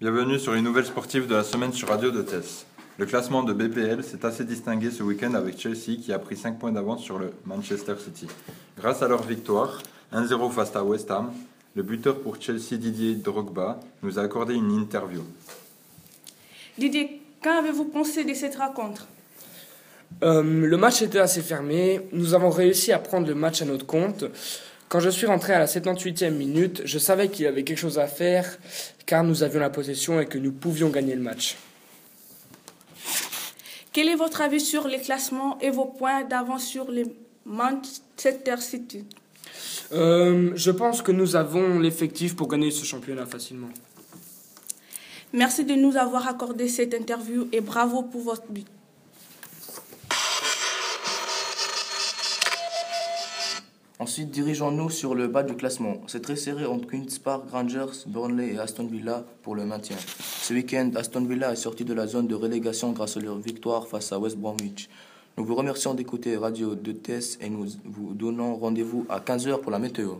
Bienvenue sur une nouvelle sportive de la semaine sur Radio de Tess. Le classement de BPL s'est assez distingué ce week-end avec Chelsea qui a pris 5 points d'avance sur le Manchester City. Grâce à leur victoire, 1-0 face à West Ham, le buteur pour Chelsea Didier Drogba nous a accordé une interview. Didier, qu'avez-vous pensé de cette rencontre? Euh, le match était assez fermé. Nous avons réussi à prendre le match à notre compte. Quand je suis rentré à la 78e minute, je savais qu'il y avait quelque chose à faire car nous avions la possession et que nous pouvions gagner le match. Quel est votre avis sur les classements et vos points d'avance sur les Manchester City? Euh, je pense que nous avons l'effectif pour gagner ce championnat facilement. Merci de nous avoir accordé cette interview et bravo pour votre but. Ensuite, dirigeons-nous sur le bas du classement. C'est très serré entre Queen's Park Rangers, Burnley et Aston Villa pour le maintien. Ce week-end, Aston Villa est sorti de la zone de relégation grâce à leur victoire face à West Bromwich. Nous vous remercions d'écouter Radio de Tess et nous vous donnons rendez-vous à 15h pour la météo.